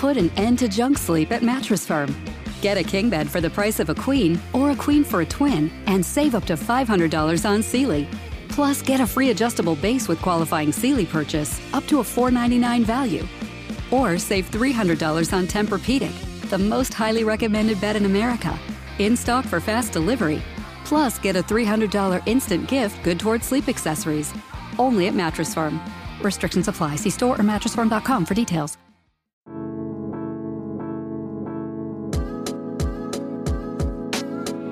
put an end to junk sleep at Mattress Firm. Get a king bed for the price of a queen or a queen for a twin and save up to $500 on Sealy. Plus, get a free adjustable base with qualifying Sealy purchase up to a 499 value. Or save $300 on Tempur-Pedic, the most highly recommended bed in America. In stock for fast delivery. Plus, get a $300 instant gift good towards sleep accessories. Only at Mattress Firm. Restrictions apply. See store or mattressfirm.com for details.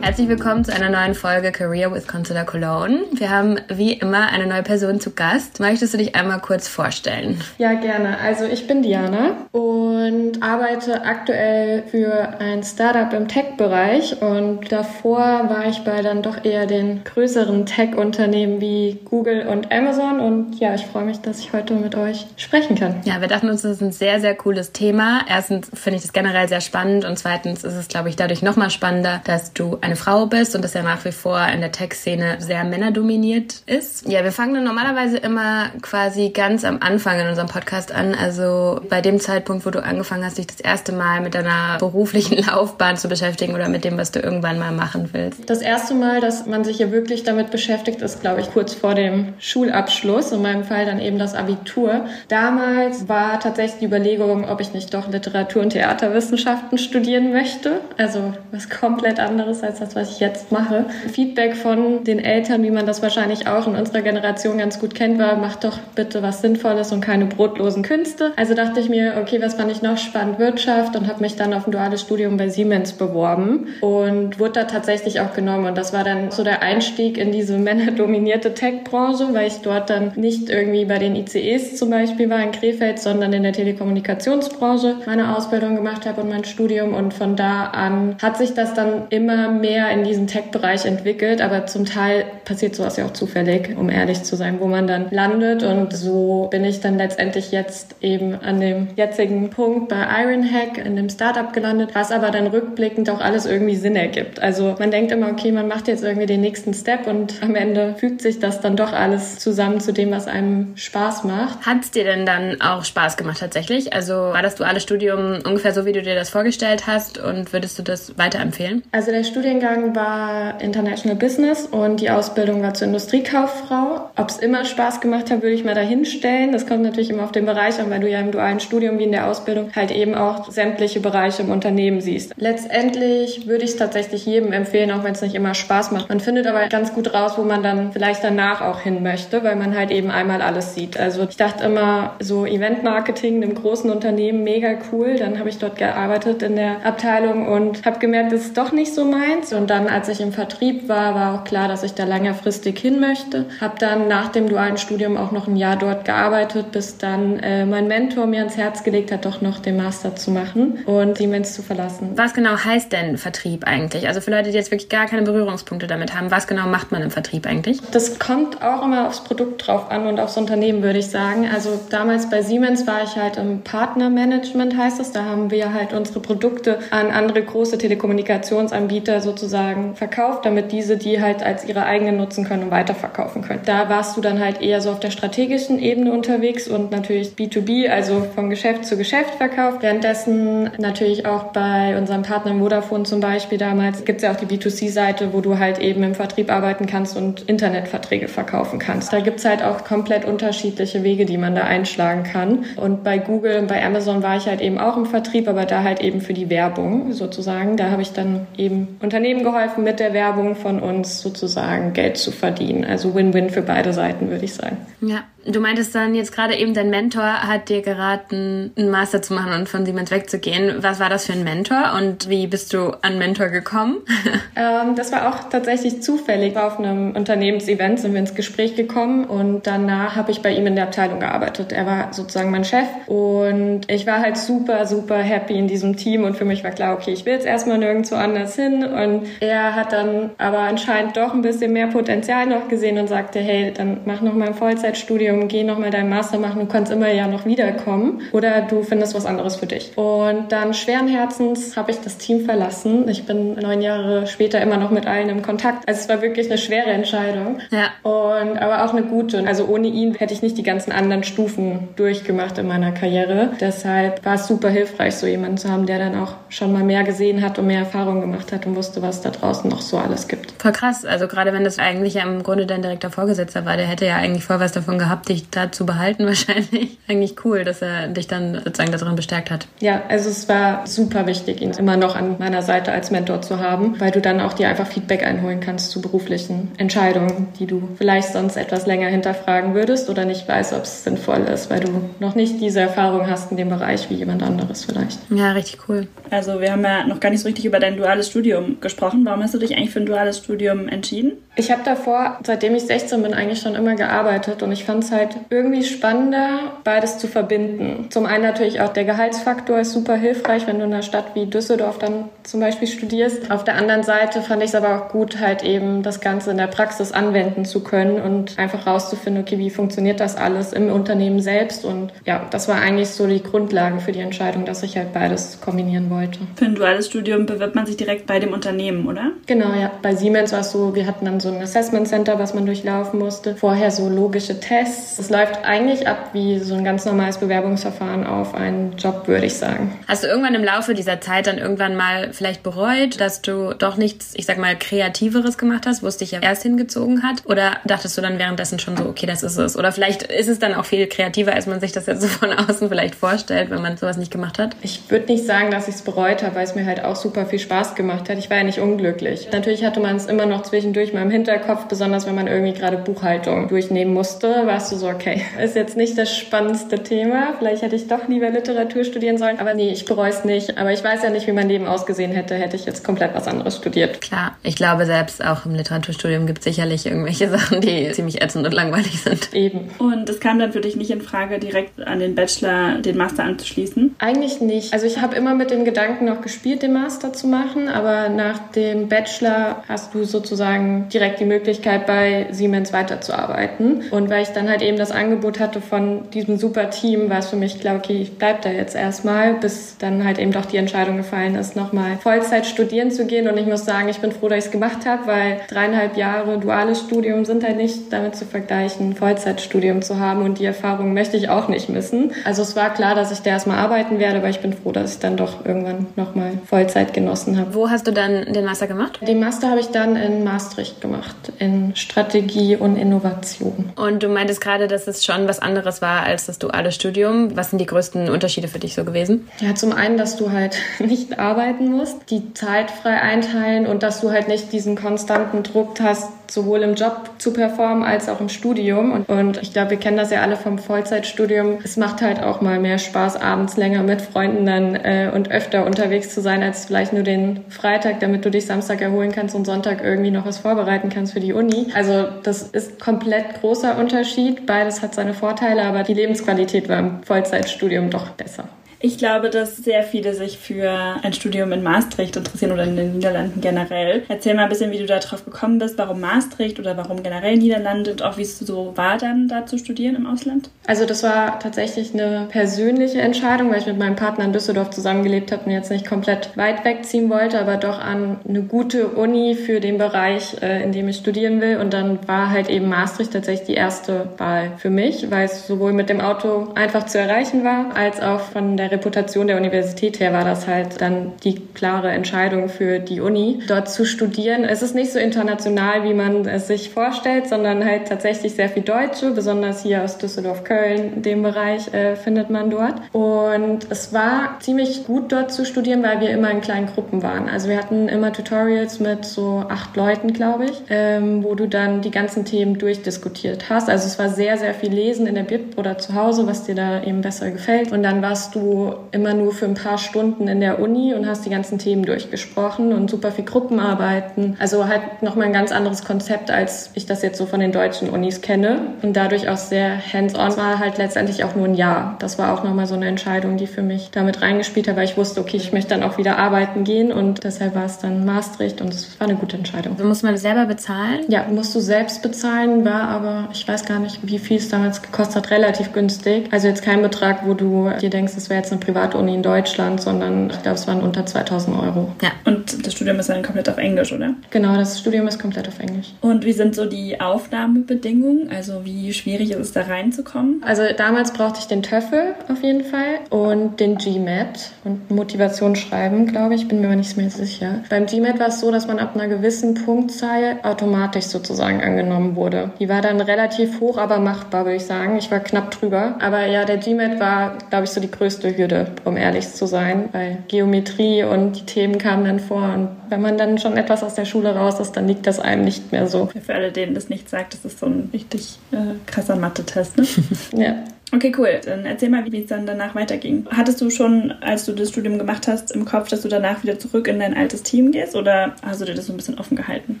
Herzlich willkommen zu einer neuen Folge Career with Consular Cologne. Wir haben wie immer eine neue Person zu Gast. Möchtest du dich einmal kurz vorstellen? Ja, gerne. Also ich bin Diana und arbeite aktuell für ein Startup im Tech-Bereich und davor war ich bei dann doch eher den größeren Tech-Unternehmen wie Google und Amazon und ja, ich freue mich, dass ich heute mit euch sprechen kann. Ja, wir dachten uns, das ist ein sehr, sehr cooles Thema. Erstens finde ich das generell sehr spannend und zweitens ist es, glaube ich, dadurch nochmal spannender, dass du eine Frau bist und das ja nach wie vor in der Tech-Szene sehr männerdominiert ist. Ja, wir fangen dann normalerweise immer quasi ganz am Anfang in unserem Podcast an, also bei dem Zeitpunkt, wo du angefangen hast, dich das erste Mal mit deiner beruflichen Laufbahn zu beschäftigen oder mit dem, was du irgendwann mal machen willst. Das erste Mal, dass man sich hier wirklich damit beschäftigt, ist, glaube ich, kurz vor dem Schulabschluss, in meinem Fall dann eben das Abitur. Damals war tatsächlich die Überlegung, ob ich nicht doch Literatur- und Theaterwissenschaften studieren möchte. Also was komplett anderes als das das, was ich jetzt mache. Feedback von den Eltern, wie man das wahrscheinlich auch in unserer Generation ganz gut kennt, war, mach doch bitte was Sinnvolles und keine brotlosen Künste. Also dachte ich mir, okay, was fand ich noch spannend? Wirtschaft und habe mich dann auf ein duales Studium bei Siemens beworben und wurde da tatsächlich auch genommen. Und das war dann so der Einstieg in diese männerdominierte Tech-Branche, weil ich dort dann nicht irgendwie bei den ICEs zum Beispiel war in Krefeld, sondern in der Telekommunikationsbranche meine Ausbildung gemacht habe und mein Studium. Und von da an hat sich das dann immer mehr mehr in diesem Tech-Bereich entwickelt, aber zum Teil passiert sowas ja auch zufällig, um ehrlich zu sein, wo man dann landet. Und so bin ich dann letztendlich jetzt eben an dem jetzigen Punkt bei Ironhack in dem Startup gelandet, was aber dann rückblickend auch alles irgendwie Sinn ergibt. Also man denkt immer, okay, man macht jetzt irgendwie den nächsten Step und am Ende fügt sich das dann doch alles zusammen zu dem, was einem Spaß macht. Hat es dir denn dann auch Spaß gemacht tatsächlich? Also war das duale Studium ungefähr so, wie du dir das vorgestellt hast und würdest du das weiterempfehlen? Also der Studiengang Studiengang war International Business und die Ausbildung war zur Industriekauffrau. Ob es immer Spaß gemacht hat, würde ich mal dahinstellen. Das kommt natürlich immer auf den Bereich an, weil du ja im dualen Studium wie in der Ausbildung halt eben auch sämtliche Bereiche im Unternehmen siehst. Letztendlich würde ich es tatsächlich jedem empfehlen, auch wenn es nicht immer Spaß macht. Man findet aber ganz gut raus, wo man dann vielleicht danach auch hin möchte, weil man halt eben einmal alles sieht. Also ich dachte immer, so Eventmarketing im großen Unternehmen, mega cool. Dann habe ich dort gearbeitet in der Abteilung und habe gemerkt, das ist doch nicht so meins. Und dann, als ich im Vertrieb war, war auch klar, dass ich da längerfristig hin möchte. Habe dann nach dem dualen Studium auch noch ein Jahr dort gearbeitet, bis dann äh, mein Mentor mir ans Herz gelegt hat, doch noch den Master zu machen und Siemens zu verlassen. Was genau heißt denn Vertrieb eigentlich? Also für Leute, die jetzt wirklich gar keine Berührungspunkte damit haben, was genau macht man im Vertrieb eigentlich? Das kommt auch immer aufs Produkt drauf an und aufs Unternehmen, würde ich sagen. Also damals bei Siemens war ich halt im Partnermanagement, heißt es. Da haben wir halt unsere Produkte an andere große Telekommunikationsanbieter sozusagen sozusagen verkauft, damit diese die halt als ihre eigenen nutzen können und weiterverkaufen können. Da warst du dann halt eher so auf der strategischen Ebene unterwegs und natürlich B2B, also von Geschäft zu Geschäft verkauft. Währenddessen natürlich auch bei unserem Partner Vodafone zum Beispiel damals gibt es ja auch die B2C-Seite, wo du halt eben im Vertrieb arbeiten kannst und Internetverträge verkaufen kannst. Da gibt es halt auch komplett unterschiedliche Wege, die man da einschlagen kann. Und bei Google und bei Amazon war ich halt eben auch im Vertrieb, aber da halt eben für die Werbung sozusagen. Da habe ich dann eben Unternehmen Unternehmen geholfen, mit der Werbung von uns sozusagen Geld zu verdienen. Also Win-Win für beide Seiten, würde ich sagen. Ja, Du meintest dann jetzt gerade eben, dein Mentor hat dir geraten, einen Master zu machen und von Siemens wegzugehen. Was war das für ein Mentor und wie bist du an Mentor gekommen? ähm, das war auch tatsächlich zufällig. Auf einem Unternehmensevent sind wir ins Gespräch gekommen und danach habe ich bei ihm in der Abteilung gearbeitet. Er war sozusagen mein Chef und ich war halt super, super happy in diesem Team und für mich war klar, okay, ich will jetzt erstmal nirgendwo anders hin und er hat dann aber anscheinend doch ein bisschen mehr Potenzial noch gesehen und sagte, hey, dann mach noch mal ein Vollzeitstudium Studium, geh nochmal deinen Master machen, du kannst immer ja noch wiederkommen oder du findest was anderes für dich. Und dann schweren Herzens habe ich das Team verlassen. Ich bin neun Jahre später immer noch mit allen im Kontakt. Also es war wirklich eine schwere Entscheidung. Ja. Und aber auch eine gute. Also ohne ihn hätte ich nicht die ganzen anderen Stufen durchgemacht in meiner Karriere. Deshalb war es super hilfreich, so jemanden zu haben, der dann auch schon mal mehr gesehen hat und mehr Erfahrung gemacht hat und wusste, was da draußen noch so alles gibt. Voll krass. Also gerade wenn das eigentlich ja im Grunde dein direkter Vorgesetzter war, der hätte ja eigentlich voll was davon gehabt, dich da zu behalten wahrscheinlich. Eigentlich cool, dass er dich dann sozusagen darin bestärkt hat. Ja, also es war super wichtig, ihn immer noch an meiner Seite als Mentor zu haben, weil du dann auch dir einfach Feedback einholen kannst zu beruflichen Entscheidungen, die du vielleicht sonst etwas länger hinterfragen würdest oder nicht weißt, ob es sinnvoll ist, weil du noch nicht diese Erfahrung hast in dem Bereich wie jemand anderes vielleicht. Ja, richtig cool. Also wir haben ja noch gar nicht so richtig über dein duales Studium gesprochen. Warum hast du dich eigentlich für ein duales Studium entschieden? Ich habe davor, seitdem ich 16 bin, eigentlich schon immer gearbeitet und ich fand es halt irgendwie spannender, beides zu verbinden. Zum einen natürlich auch der Gehaltsfaktor ist super hilfreich, wenn du in einer Stadt wie Düsseldorf dann zum Beispiel studierst. Auf der anderen Seite fand ich es aber auch gut, halt eben das Ganze in der Praxis anwenden zu können und einfach rauszufinden, okay, wie funktioniert das alles im Unternehmen selbst und ja, das war eigentlich so die Grundlage für die Entscheidung, dass ich halt beides kombinieren wollte. Für ein duales Studium bewirbt man sich direkt bei dem Unternehmen, oder? Genau, ja. Bei Siemens war es so, wir hatten dann so ein Assessment Center, was man durchlaufen musste. Vorher so logische Tests. Es läuft eigentlich ab wie so ein ganz normales Bewerbungsverfahren auf einen Job, würde ich sagen. Hast du irgendwann im Laufe dieser Zeit dann irgendwann mal vielleicht bereut, dass du doch nichts, ich sag mal, kreativeres gemacht hast, wo es dich ja erst hingezogen hat? Oder dachtest du dann währenddessen schon so, okay, das ist es? Oder vielleicht ist es dann auch viel kreativer, als man sich das jetzt so von außen vielleicht vorstellt, wenn man sowas nicht gemacht hat? Ich würde nicht sagen, dass ich es bereut habe, weil es mir halt auch super viel Spaß gemacht hat. Ich war ja nicht unglücklich. Natürlich hatte man es immer noch zwischendurch mal im Hinterkopf, besonders wenn man irgendwie gerade Buchhaltung durchnehmen musste, warst du so, okay, ist jetzt nicht das spannendste Thema. Vielleicht hätte ich doch lieber Literatur studieren sollen. Aber nee, ich bereue es nicht. Aber ich weiß ja nicht, wie mein Leben ausgesehen hätte, hätte ich jetzt komplett was anderes studiert. Klar, ich glaube selbst auch im Literaturstudium gibt es sicherlich irgendwelche Sachen, die ziemlich ätzend und langweilig sind. Eben. Und es kam dann für dich nicht in Frage, direkt an den Bachelor, den Master anzuschließen? Eigentlich nicht. Also ich habe immer mit dem Gedanken noch gespielt, den Master zu machen, aber nach dem Bachelor hast du sozusagen direkt die Möglichkeit, bei Siemens weiterzuarbeiten. Und weil ich dann halt eben das Angebot hatte von diesem super Team, war es für mich klar, okay, ich bleib da jetzt erstmal, bis dann halt eben doch die Entscheidung gefallen ist, nochmal Vollzeit studieren zu gehen. Und ich muss sagen, ich bin froh, dass ich es gemacht habe, weil dreieinhalb Jahre duales Studium sind halt nicht damit zu vergleichen, Vollzeitstudium zu haben. Und die Erfahrung möchte ich auch nicht missen. Also es war klar, dass ich da erstmal arbeiten werde, aber ich bin froh, dass ich dann doch irgendwann nochmal Vollzeit genossen habe. Wo hast du dann den Master gemacht? Den Master habe ich dann in Maastricht gemacht, in Strategie und Innovation. Und du meintest gerade, dass es schon was anderes war als das duale Studium. Was sind die größten Unterschiede für dich so gewesen? Ja, zum einen, dass du halt nicht arbeiten musst, die Zeit frei einteilen und dass du halt nicht diesen konstanten Druck hast, sowohl im Job zu performen als auch im Studium. Und, und ich glaube, wir kennen das ja alle vom Vollzeitstudium. Es macht halt auch mal mehr Spaß, abends länger mit Freunden dann äh, und öfter unterwegs zu sein, als vielleicht nur den Freitag, damit du dich Samstag erholen kannst und Sonntag irgendwie noch was vorbereiten kannst für die Uni. Also das ist komplett großer Unterschied. Beides hat seine Vorteile, aber die Lebensqualität war im Vollzeitstudium doch besser. Ich glaube, dass sehr viele sich für ein Studium in Maastricht interessieren oder in den Niederlanden generell. Erzähl mal ein bisschen, wie du da drauf gekommen bist, warum Maastricht oder warum generell Niederlande und auch wie es so war, dann da zu studieren im Ausland? Also das war tatsächlich eine persönliche Entscheidung, weil ich mit meinem Partner in Düsseldorf zusammengelebt habe und jetzt nicht komplett weit wegziehen wollte, aber doch an eine gute Uni für den Bereich, äh, in dem ich studieren will. Und dann war halt eben Maastricht tatsächlich die erste Wahl für mich, weil es sowohl mit dem Auto einfach zu erreichen war, als auch von der Reputation der Universität her war das halt dann die klare Entscheidung für die Uni, dort zu studieren. Es ist nicht so international, wie man es sich vorstellt, sondern halt tatsächlich sehr viel Deutsche, besonders hier aus Düsseldorf, Köln, dem Bereich äh, findet man dort. Und es war ziemlich gut dort zu studieren, weil wir immer in kleinen Gruppen waren. Also wir hatten immer Tutorials mit so acht Leuten, glaube ich, ähm, wo du dann die ganzen Themen durchdiskutiert hast. Also es war sehr, sehr viel Lesen in der Bib oder zu Hause, was dir da eben besser gefällt. Und dann warst du du immer nur für ein paar Stunden in der Uni und hast die ganzen Themen durchgesprochen und super viel Gruppenarbeiten. Also halt nochmal ein ganz anderes Konzept, als ich das jetzt so von den deutschen Unis kenne. Und dadurch auch sehr hands-on war halt letztendlich auch nur ein Jahr. Das war auch nochmal so eine Entscheidung, die für mich damit reingespielt hat, weil ich wusste, okay, ich möchte dann auch wieder arbeiten gehen und deshalb war es dann Maastricht und es war eine gute Entscheidung. Also muss man selber bezahlen? Ja, musst du selbst bezahlen, war aber, ich weiß gar nicht, wie viel es damals gekostet hat, relativ günstig. Also jetzt kein Betrag, wo du dir denkst, es wäre jetzt eine Privatuni in Deutschland, sondern ich glaube, es waren unter 2000 Euro. Ja. Und das Studium ist dann komplett auf Englisch, oder? Genau, das Studium ist komplett auf Englisch. Und wie sind so die Aufnahmebedingungen? Also wie schwierig ist es da reinzukommen? Also damals brauchte ich den TOEFL auf jeden Fall und den GMAT und Motivationsschreiben, glaube ich, bin mir aber nicht mehr sicher. Beim GMAT war es so, dass man ab einer gewissen Punktzahl automatisch sozusagen angenommen wurde. Die war dann relativ hoch, aber machbar, würde ich sagen. Ich war knapp drüber. Aber ja, der GMAT war, glaube ich, so die größte Hürde, um ehrlich zu sein, weil Geometrie und die Themen kamen dann vor. Und wenn man dann schon etwas aus der Schule raus ist, dann liegt das einem nicht mehr so. Für alle, denen das nicht sagt, das ist so ein richtig äh, krasser Mathe-Test, ne? ja. Okay, cool. Dann erzähl mal, wie es dann danach weiterging. Hattest du schon, als du das Studium gemacht hast, im Kopf, dass du danach wieder zurück in dein altes Team gehst oder hast du dir das so ein bisschen offen gehalten?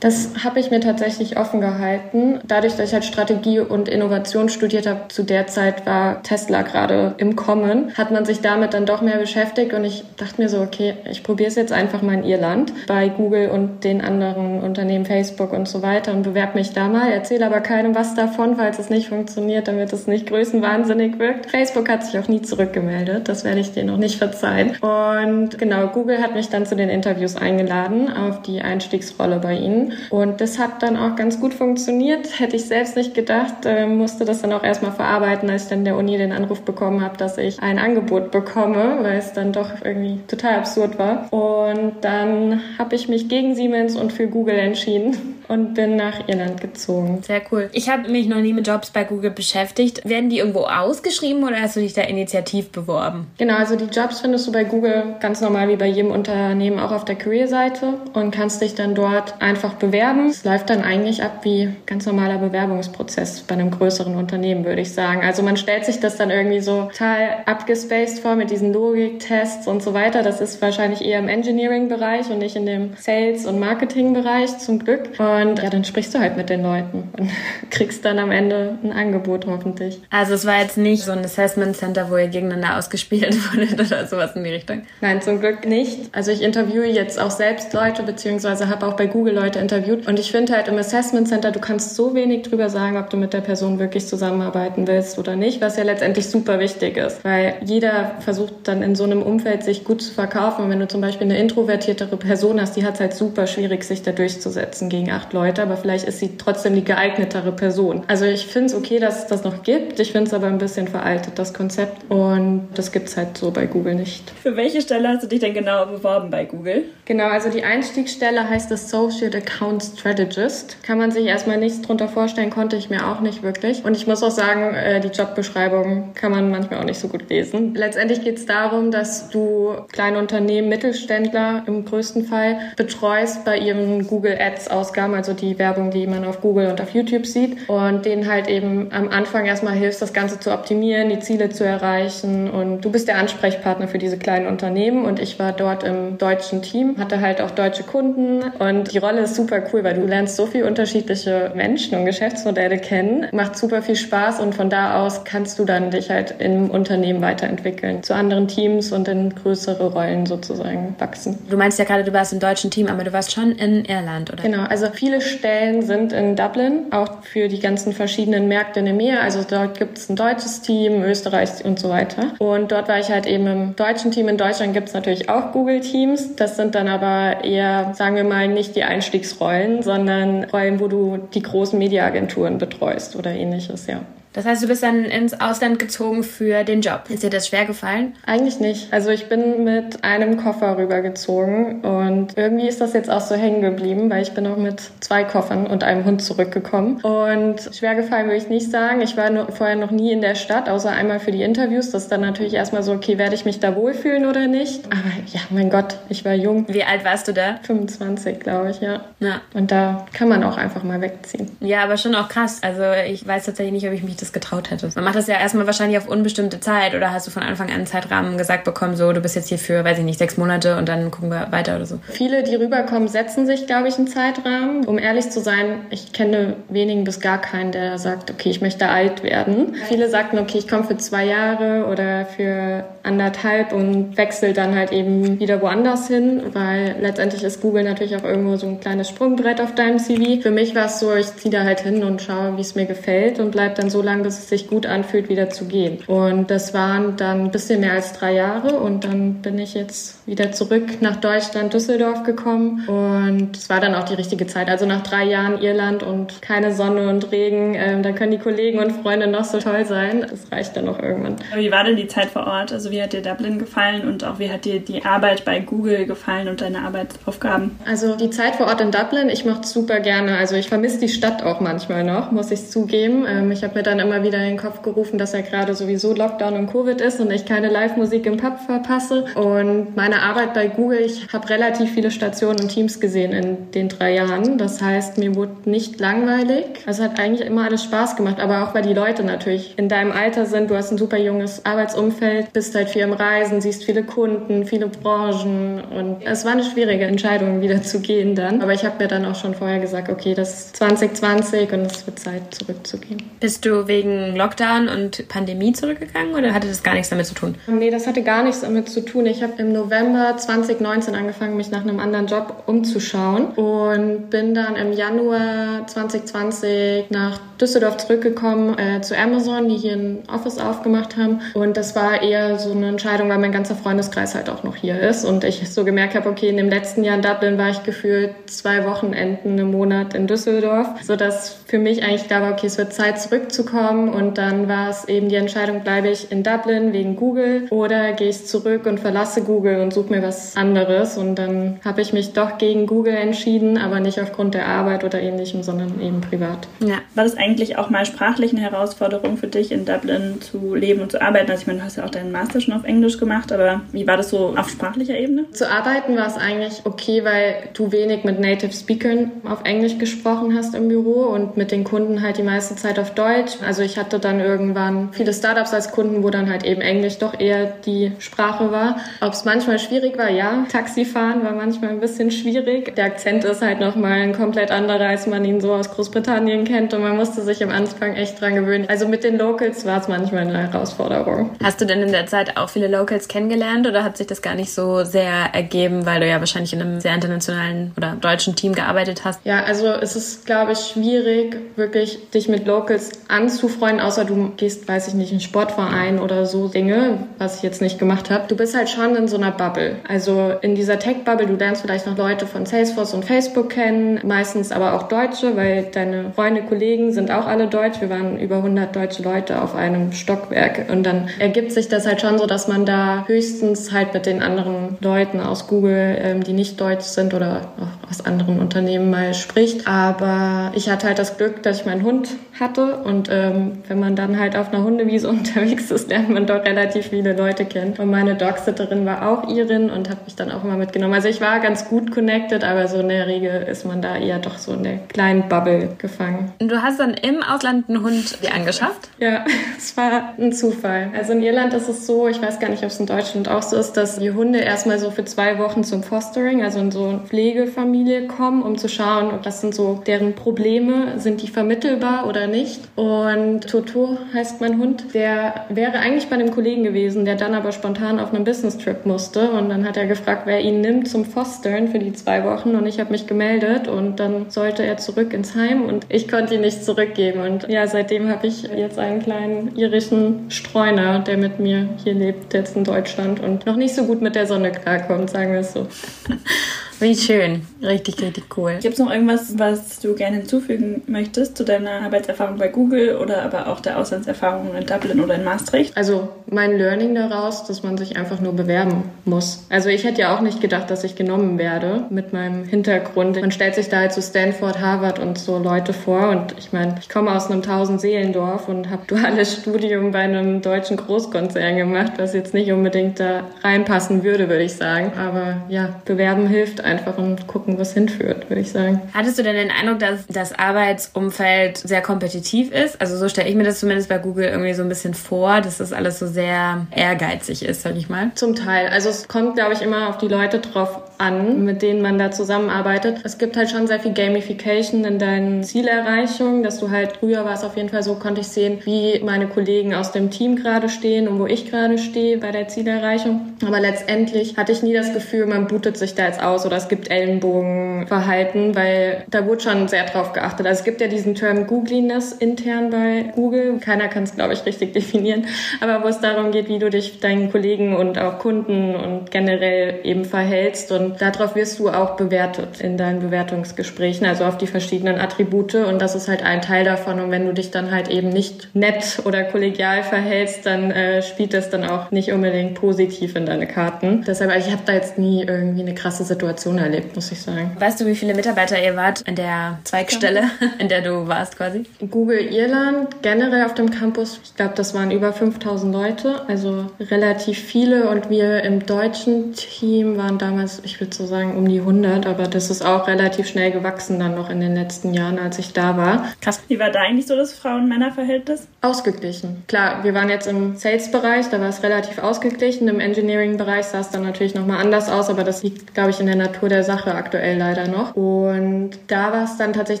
Das habe ich mir tatsächlich offen gehalten. Dadurch, dass ich halt Strategie und Innovation studiert habe, zu der Zeit war Tesla gerade im Kommen, hat man sich damit dann doch mehr beschäftigt und ich dachte mir so, okay, ich probiere es jetzt einfach mal in Irland bei Google und den anderen Unternehmen, Facebook und so weiter und bewerbe mich da mal, erzähle aber keinem was davon, falls es nicht funktioniert, damit es nicht größenwahnsinnig wahnsinnig wirkt. Facebook hat sich auch nie zurückgemeldet. Das werde ich dir noch nicht verzeihen. Und genau, Google hat mich dann zu den Interviews eingeladen auf die Einstiegsrolle bei ihnen. Und das hat dann auch ganz gut funktioniert. Hätte ich selbst nicht gedacht, äh, musste das dann auch erstmal verarbeiten, als ich dann der Uni den Anruf bekommen habe, dass ich ein Angebot bekomme, weil es dann doch irgendwie total absurd war. Und dann habe ich mich gegen Siemens und für Google entschieden und bin nach Irland gezogen. Sehr cool. Ich habe mich noch nie mit Jobs bei Google beschäftigt. Werden die irgendwo ausgeschrieben oder hast du dich da initiativ beworben? Genau, also die Jobs findest du bei Google ganz normal wie bei jedem Unternehmen auch auf der Career-Seite und kannst dich dann dort einfach bewerben. Es läuft dann eigentlich ab wie ganz normaler Bewerbungsprozess bei einem größeren Unternehmen, würde ich sagen. Also man stellt sich das dann irgendwie so total abgespaced vor mit diesen Logiktests und so weiter. Das ist wahrscheinlich eher im Engineering-Bereich und nicht in dem Sales- und Marketing-Bereich zum Glück. Und und ja, dann sprichst du halt mit den Leuten und kriegst dann am Ende ein Angebot hoffentlich. Also es war jetzt nicht so ein Assessment Center, wo ihr gegeneinander ausgespielt wurdet oder sowas in die Richtung? Nein, zum Glück nicht. Also ich interviewe jetzt auch selbst Leute, beziehungsweise habe auch bei Google Leute interviewt. Und ich finde halt im Assessment Center, du kannst so wenig drüber sagen, ob du mit der Person wirklich zusammenarbeiten willst oder nicht, was ja letztendlich super wichtig ist. Weil jeder versucht dann in so einem Umfeld sich gut zu verkaufen. Und wenn du zum Beispiel eine introvertiertere Person hast, die hat es halt super schwierig, sich da durchzusetzen gegen acht Leute, aber vielleicht ist sie trotzdem die geeignetere Person. Also ich finde es okay, dass es das noch gibt. Ich finde es aber ein bisschen veraltet, das Konzept. Und das gibt es halt so bei Google nicht. Für welche Stelle hast du dich denn genau beworben bei Google? Genau, also die Einstiegsstelle heißt Associate Account Strategist. Kann man sich erstmal nichts drunter vorstellen, konnte ich mir auch nicht wirklich. Und ich muss auch sagen, äh, die Jobbeschreibung kann man manchmal auch nicht so gut lesen. Letztendlich geht es darum, dass du kleine Unternehmen, Mittelständler im größten Fall betreust bei ihren Google Ads Ausgaben also die Werbung, die man auf Google und auf YouTube sieht. Und denen halt eben am Anfang erstmal hilfst, das Ganze zu optimieren, die Ziele zu erreichen. Und du bist der Ansprechpartner für diese kleinen Unternehmen. Und ich war dort im deutschen Team, hatte halt auch deutsche Kunden. Und die Rolle ist super cool, weil du lernst so viele unterschiedliche Menschen und Geschäftsmodelle kennen, macht super viel Spaß. Und von da aus kannst du dann dich halt im Unternehmen weiterentwickeln, zu anderen Teams und in größere Rollen sozusagen wachsen. Du meinst ja gerade, du warst im deutschen Team, aber du warst schon in Irland, oder? Genau, also viele Stellen sind in Dublin, auch für die ganzen verschiedenen Märkte in EMEA. Also dort gibt es ein deutsches Team, Österreich und so weiter. Und dort war ich halt eben im deutschen Team. In Deutschland gibt es natürlich auch Google-Teams. Das sind dann aber eher, sagen wir mal, nicht die Einstiegsrollen, sondern Rollen, wo du die großen Mediaagenturen betreust oder ähnliches, ja. Das heißt, du bist dann ins Ausland gezogen für den Job. Ist dir das schwer gefallen? Eigentlich nicht. Also ich bin mit einem Koffer rübergezogen und irgendwie ist das jetzt auch so hängen geblieben, weil ich bin auch mit zwei Koffern und einem Hund zurückgekommen. Und schwer gefallen würde ich nicht sagen. Ich war nur, vorher noch nie in der Stadt, außer einmal für die Interviews. Das ist dann natürlich erstmal so, okay, werde ich mich da wohlfühlen oder nicht? Aber ja, mein Gott, ich war jung. Wie alt warst du da? 25, glaube ich, ja. ja. Und da kann man auch einfach mal wegziehen. Ja, aber schon auch krass. Also ich weiß tatsächlich nicht, ob ich mich das getraut hättest? Man macht das ja erstmal wahrscheinlich auf unbestimmte Zeit oder hast du von Anfang an einen Zeitrahmen gesagt bekommen, so du bist jetzt hier für, weiß ich nicht, sechs Monate und dann gucken wir weiter oder so? Viele, die rüberkommen, setzen sich, glaube ich, einen Zeitrahmen. Um ehrlich zu sein, ich kenne wenigen bis gar keinen, der sagt, okay, ich möchte alt werden. Viele sagten, okay, ich komme für zwei Jahre oder für anderthalb und wechsle dann halt eben wieder woanders hin, weil letztendlich ist Google natürlich auch irgendwo so ein kleines Sprungbrett auf deinem CV. Für mich war es so, ich ziehe da halt hin und schaue, wie es mir gefällt und bleibe dann so lange, bis es sich gut anfühlt, wieder zu gehen. Und das waren dann ein bisschen mehr als drei Jahre und dann bin ich jetzt wieder zurück nach Deutschland, Düsseldorf gekommen und es war dann auch die richtige Zeit. Also nach drei Jahren Irland und keine Sonne und Regen, äh, da können die Kollegen und Freunde noch so toll sein. Das reicht dann noch irgendwann. Wie war denn die Zeit vor Ort? Also wie hat dir Dublin gefallen und auch wie hat dir die Arbeit bei Google gefallen und deine Arbeitsaufgaben? Also die Zeit vor Ort in Dublin, ich mochte es super gerne. Also ich vermisse die Stadt auch manchmal noch, muss ich zugeben. Ähm, ich habe mir dann immer wieder in den Kopf gerufen, dass ja gerade sowieso Lockdown und Covid ist und ich keine Live-Musik im Pub verpasse. Und meine Arbeit bei Google, ich habe relativ viele Stationen und Teams gesehen in den drei Jahren. Das heißt, mir wurde nicht langweilig. Also hat eigentlich immer alles Spaß gemacht, aber auch weil die Leute natürlich in deinem Alter sind. Du hast ein super junges Arbeitsumfeld, bist halt viel im Reisen, siehst viele Kunden, viele Branchen und es war eine schwierige Entscheidung, wieder zu gehen dann. Aber ich habe mir dann auch schon vorher gesagt, okay, das ist 2020 und es wird Zeit, zurückzugehen. Bist du wegen Lockdown und Pandemie zurückgegangen oder hatte das gar nichts damit zu tun? Nee, das hatte gar nichts damit zu tun. Ich habe im November 2019 angefangen, mich nach einem anderen Job umzuschauen und bin dann im Januar 2020 nach Düsseldorf zurückgekommen äh, zu Amazon, die hier ein Office aufgemacht haben. Und das war eher so eine Entscheidung, weil mein ganzer Freundeskreis halt auch noch hier ist. Und ich so gemerkt habe, okay, in dem letzten Jahr in Dublin war ich gefühlt zwei Wochenenden im Monat in Düsseldorf, sodass für mich eigentlich klar war, okay, es wird Zeit zurückzukommen. Und dann war es eben die Entscheidung, bleibe ich in Dublin wegen Google oder gehe ich zurück und verlasse Google und suche mir was anderes. Und dann habe ich mich doch gegen Google entschieden, aber nicht aufgrund der Arbeit oder ähnlichem, sondern eben privat. Ja. War das eigentlich auch mal sprachlich eine Herausforderung für dich, in Dublin zu leben und zu arbeiten? Also ich meine, du hast ja auch deinen Master schon auf Englisch gemacht, aber wie war das so auf sprachlicher Ebene? Zu arbeiten war es eigentlich okay, weil du wenig mit Native Speakern auf Englisch gesprochen hast im Büro und mit den Kunden halt die meiste Zeit auf Deutsch. Also ich hatte dann irgendwann viele Startups als Kunden, wo dann halt eben Englisch doch eher die Sprache war. Ob es manchmal schwierig war, ja. Taxifahren war manchmal ein bisschen schwierig. Der Akzent ist halt nochmal ein komplett anderer, als man ihn so aus Großbritannien kennt und man musste sich am Anfang echt dran gewöhnen. Also mit den Locals war es manchmal eine Herausforderung. Hast du denn in der Zeit auch viele Locals kennengelernt oder hat sich das gar nicht so sehr ergeben, weil du ja wahrscheinlich in einem sehr internationalen oder deutschen Team gearbeitet hast? Ja, also es ist, glaube ich, schwierig, wirklich dich mit Locals anzufreuen, außer du gehst, weiß ich nicht, in Sportverein oder so Dinge, was ich jetzt nicht gemacht habe. Du bist halt schon in so einer Bubble. Also in dieser Tech-Bubble, du lernst vielleicht noch Leute von Salesforce und Facebook kennen, meistens aber auch Deutsche, weil deine Freunde, Kollegen sind auch alle deutsch. Wir waren über 100 deutsche Leute auf einem Stockwerk und dann ergibt sich das halt schon so, dass man da höchstens halt mit den anderen Leuten aus Google, ähm, die nicht deutsch sind oder auch aus anderen Unternehmen mal spricht. Aber ich hatte halt das Glück, dass ich meinen Hund hatte und ähm, wenn man dann halt auf einer Hundewiese unterwegs ist, lernt man doch relativ viele Leute kennen. Und meine Dogsitterin war auch Irin und hat mich dann auch immer mitgenommen. Also ich war ganz gut connected, aber so in der Regel ist man da eher doch so in der kleinen Bubble gefangen. Und du hast dann im Ausland einen Hund dir angeschafft? Ja, es war ein Zufall. Also in Irland ist es so, ich weiß gar nicht, ob es in Deutschland auch so ist, dass die Hunde erstmal so für zwei Wochen zum Fostering, also in so eine Pflegefamilie kommen, um zu schauen, ob das sind so deren Probleme, sind die vermittelbar oder nicht. Und Toto heißt mein Hund, der wäre eigentlich bei einem Kollegen gewesen, der dann aber spontan auf einem Business-Trip musste. Und dann hat er gefragt, wer ihn nimmt zum Fostern für die zwei Wochen. Und ich habe mich gemeldet und dann sollte er zurück ins Heim und ich konnte ihn nicht zurückgeben. Und ja, seitdem habe ich jetzt einen kleinen irischen Streuner, der mit mir hier lebt, jetzt in Deutschland und noch nicht so gut mit der Sonne klarkommt, sagen wir es so. Wie schön. Richtig, richtig cool. Gibt es noch irgendwas, was du gerne hinzufügen möchtest zu deiner Arbeitserfahrung bei Google oder aber auch der Auslandserfahrung in Dublin oder in Maastricht? Also mein Learning daraus, dass man sich einfach nur bewerben muss. Also ich hätte ja auch nicht gedacht, dass ich genommen werde mit meinem Hintergrund. Man stellt sich da halt so Stanford, Harvard und so Leute vor und ich meine, ich komme aus einem Tausend-Seelendorf und habe duales Studium bei einem deutschen Großkonzern gemacht, was jetzt nicht unbedingt da reinpassen würde, würde ich sagen. Aber ja, bewerben hilft einfach und gucken, was hinführt, würde ich sagen. Hattest du denn den Eindruck, dass das Arbeitsumfeld sehr kompetitiv ist? Also so stelle ich mir das zumindest bei Google irgendwie so ein bisschen vor, dass das alles so sehr ehrgeizig ist, sag ich mal. Zum Teil. Also es kommt, glaube ich, immer auf die Leute drauf an, mit denen man da zusammenarbeitet. Es gibt halt schon sehr viel Gamification in deinen Zielerreichungen, dass du halt früher war es auf jeden Fall so, konnte ich sehen, wie meine Kollegen aus dem Team gerade stehen und wo ich gerade stehe bei der Zielerreichung. Aber letztendlich hatte ich nie das Gefühl, man bootet sich da jetzt aus oder es gibt Ellenbogenverhalten, weil da wurde schon sehr drauf geachtet. Also es gibt ja diesen Term Googliness intern bei Google. Keiner kann es, glaube ich, richtig definieren. Aber wo es darum geht, wie du dich deinen Kollegen und auch Kunden und generell eben verhältst und darauf wirst du auch bewertet in deinen Bewertungsgesprächen, also auf die verschiedenen Attribute und das ist halt ein Teil davon und wenn du dich dann halt eben nicht nett oder kollegial verhältst, dann äh, spielt das dann auch nicht unbedingt positiv in deine Karten. Deshalb, also ich habe da jetzt nie irgendwie eine krasse Situation erlebt, muss ich sagen. Weißt du, wie viele Mitarbeiter ihr wart in der Zweigstelle, in der du warst quasi? Google Irland generell auf dem Campus, ich glaube, das waren über 5000 Leute, also relativ viele und wir im deutschen Team waren damals, ich würde so sagen, um die 100, aber das ist auch relativ schnell gewachsen dann noch in den letzten Jahren, als ich da war. Krass. Wie war da eigentlich so das Frauen-Männer-Verhältnis? Ausgeglichen. Klar, wir waren jetzt im Sales-Bereich, da war es relativ ausgeglichen. Im Engineering-Bereich sah es dann natürlich nochmal anders aus, aber das liegt, glaube ich, in der Natur der Sache aktuell leider noch. Und da war es dann tatsächlich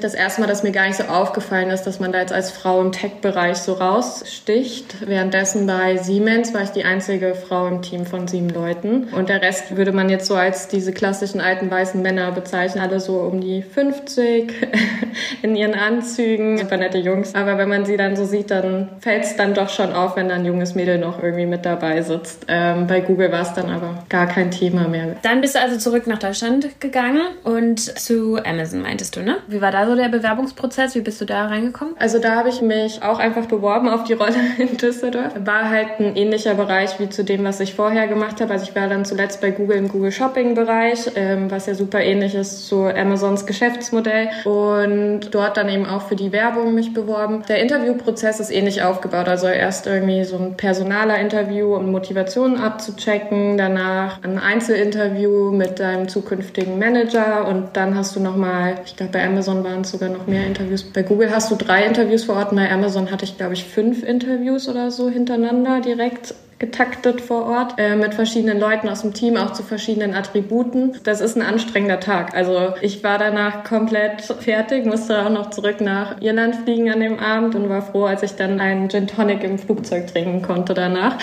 das erste Mal, dass mir gar nicht so aufgefallen ist, dass man da jetzt als Frau im Tech-Bereich so raussticht. Währenddessen bei Siemens war ich die einzige Frau im Team von sieben Leuten. Und der Rest würde man jetzt so als diese klassischen alten weißen Männer bezeichnen, alle so um die 50 in ihren Anzügen. Super nette Jungs. Aber wenn man sie dann so sieht, dann fällt es dann doch schon auf, wenn dann ein junges Mädel noch irgendwie mit dabei sitzt. Ähm, bei Google war es dann aber gar kein Thema mehr. Dann bist du also zurück nach Deutschland gegangen und zu Amazon meintest du, ne? Wie war da so der Bewerbungsprozess? Wie bist du da reingekommen? Also da habe ich mich auch einfach beworben auf die Rolle in Düsseldorf. War halt ein ähnlicher Bereich wie zu dem, was ich vorher gemacht habe. Also ich war dann zuletzt bei Google im Google Shopping Bereich, ähm, was ja super ähnlich ist zu Amazons Geschäftsmodell und dort dann eben auch für die Werbung mich beworben. Der Interviewprozess ist ähnlich aufgebaut. Also erst irgendwie so ein personaler Interview, um Motivationen abzuchecken, danach ein Einzelinterview mit deinem zukünftigen Manager und dann hast du nochmal, ich glaube bei Amazon waren es sogar noch mehr Interviews. Bei Google hast du drei Interviews vor Ort, bei Amazon hatte ich glaube ich fünf Interviews oder so hintereinander direkt getaktet vor Ort äh, mit verschiedenen Leuten aus dem Team, auch zu verschiedenen Attributen. Das ist ein anstrengender Tag. Also ich war danach komplett fertig, musste auch noch zurück nach Irland fliegen an dem Abend und war froh, als ich dann einen Gin Tonic im Flugzeug trinken konnte danach.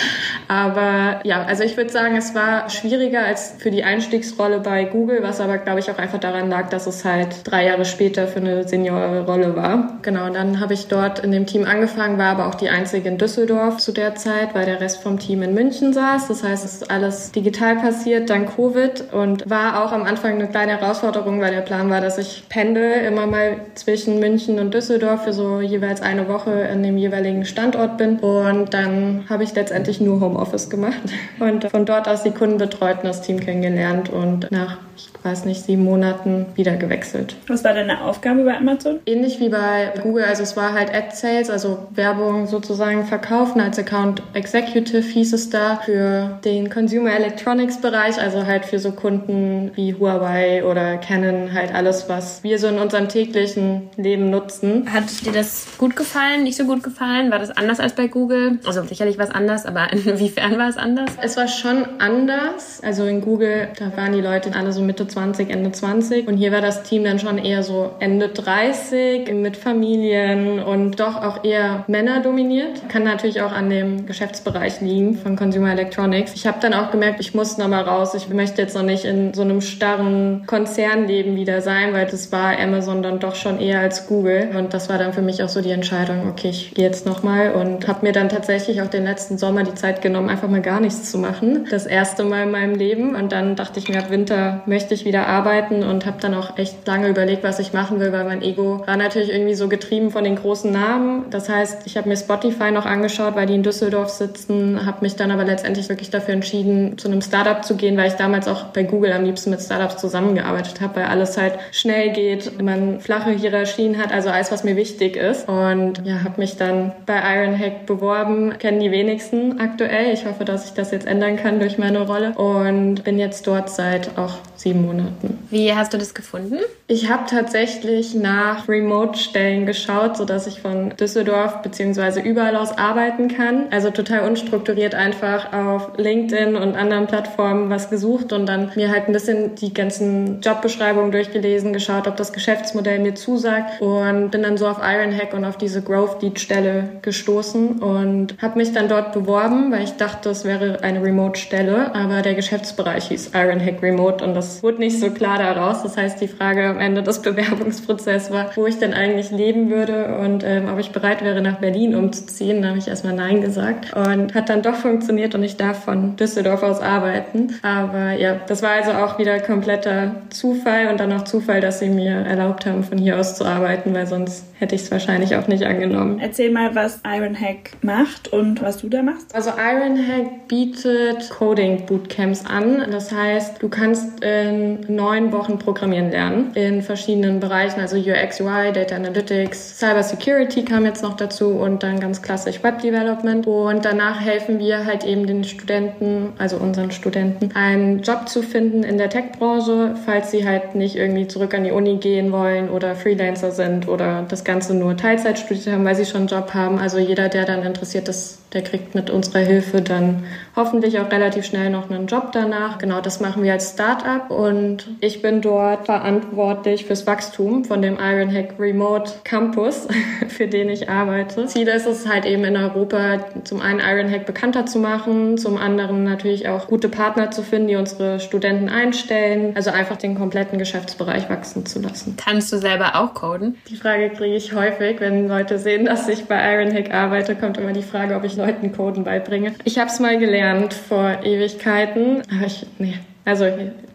Aber ja, also ich würde sagen, es war schwieriger als für die Einstiegsrolle bei Google, was aber glaube ich auch einfach daran lag, dass es halt drei Jahre später für eine Seniorrolle war. Genau, dann habe ich dort in dem Team angefangen, war aber auch die einzige in Düsseldorf zu der Zeit, weil der Rest vom Team Team in München saß. Das heißt, es ist alles digital passiert, dann Covid und war auch am Anfang eine kleine Herausforderung, weil der Plan war, dass ich pendel immer mal zwischen München und Düsseldorf für so jeweils eine Woche an dem jeweiligen Standort bin. Und dann habe ich letztendlich nur Homeoffice gemacht und von dort aus die Kunden betreut und das Team kennengelernt und nach ich weiß nicht, sieben Monaten wieder gewechselt. Was war deine Aufgabe bei Amazon? Ähnlich wie bei Google, also es war halt Ad Sales, also Werbung sozusagen verkaufen. Als Account Executive hieß es da für den Consumer Electronics Bereich, also halt für so Kunden wie Huawei oder Canon, halt alles, was wir so in unserem täglichen Leben nutzen. Hat dir das gut gefallen, nicht so gut gefallen? War das anders als bei Google? Also sicherlich war es anders, aber inwiefern war es anders? Es war schon anders. Also in Google, da waren die Leute alle so Mitte 20, Ende 20. Und hier war das Team dann schon eher so Ende 30 mit Familien und doch auch eher Männer dominiert. Kann natürlich auch an dem Geschäftsbereich liegen von Consumer Electronics. Ich habe dann auch gemerkt, ich muss noch mal raus. Ich möchte jetzt noch nicht in so einem starren Konzernleben wieder sein, weil das war Amazon dann doch schon eher als Google. Und das war dann für mich auch so die Entscheidung, okay, ich gehe jetzt noch mal und habe mir dann tatsächlich auch den letzten Sommer die Zeit genommen, einfach mal gar nichts zu machen. Das erste Mal in meinem Leben. Und dann dachte ich mir, ab Winter möchte ich wieder arbeiten und habe dann auch echt lange überlegt, was ich machen will, weil mein Ego war natürlich irgendwie so getrieben von den großen Namen. Das heißt, ich habe mir Spotify noch angeschaut, weil die in Düsseldorf sitzen, habe mich dann aber letztendlich wirklich dafür entschieden, zu einem Startup zu gehen, weil ich damals auch bei Google am liebsten mit Startups zusammengearbeitet habe, weil alles halt schnell geht, man flache Hierarchien hat, also alles, was mir wichtig ist. Und ja, habe mich dann bei Ironhack beworben, kennen die wenigsten aktuell. Ich hoffe, dass ich das jetzt ändern kann durch meine Rolle und bin jetzt dort seit auch sieben Monaten. Wie hast du das gefunden? Ich habe tatsächlich nach Remote-Stellen geschaut, sodass ich von Düsseldorf beziehungsweise überall aus arbeiten kann. Also total unstrukturiert einfach auf LinkedIn und anderen Plattformen was gesucht und dann mir halt ein bisschen die ganzen Jobbeschreibungen durchgelesen, geschaut, ob das Geschäftsmodell mir zusagt und bin dann so auf Ironhack und auf diese Growth Lead Stelle gestoßen und habe mich dann dort beworben, weil ich dachte, es wäre eine Remote-Stelle, aber der Geschäftsbereich hieß Ironhack Remote und das wurde nicht so klar daraus. Das heißt, die Frage am Ende des Bewerbungsprozesses war, wo ich denn eigentlich leben würde und ähm, ob ich bereit wäre, nach Berlin umzuziehen. Da habe ich erstmal Nein gesagt und hat dann doch funktioniert und ich darf von Düsseldorf aus arbeiten. Aber ja, das war also auch wieder kompletter Zufall und dann auch Zufall, dass sie mir erlaubt haben, von hier aus zu arbeiten, weil sonst hätte ich es wahrscheinlich auch nicht angenommen. Erzähl mal, was Ironhack macht und was du da machst. Also Ironhack bietet Coding Bootcamps an. Das heißt, du kannst in neun Wochen programmieren lernen in verschiedenen Bereichen, also UX, UI, Data Analytics, Cyber Security kam jetzt noch dazu und dann ganz klassisch Web Development. Und danach helfen wir halt eben den Studenten, also unseren Studenten, einen Job zu finden in der Tech-Branche, falls sie halt nicht irgendwie zurück an die Uni gehen wollen oder Freelancer sind oder das Ganze nur Teilzeit studiert haben, weil sie schon einen Job haben. Also jeder, der dann interessiert ist, der kriegt mit unserer Hilfe dann hoffentlich auch relativ schnell noch einen Job danach. Genau, das machen wir als Startup und ich bin dort verantwortlich fürs Wachstum von dem Ironhack Remote Campus, für den ich arbeite. Ziel ist es halt eben in Europa zum einen Ironhack bekannter zu machen, zum anderen natürlich auch gute Partner zu finden, die unsere Studenten einstellen, also einfach den kompletten Geschäftsbereich wachsen zu lassen. Kannst du selber auch coden? Die Frage kriege ich häufig, wenn Leute sehen, dass ich bei Ironhack arbeite, kommt immer die Frage, ob ich Leuten Coden beibringe. Ich habe es mal gelernt vor Ewigkeiten, aber ich, nee, also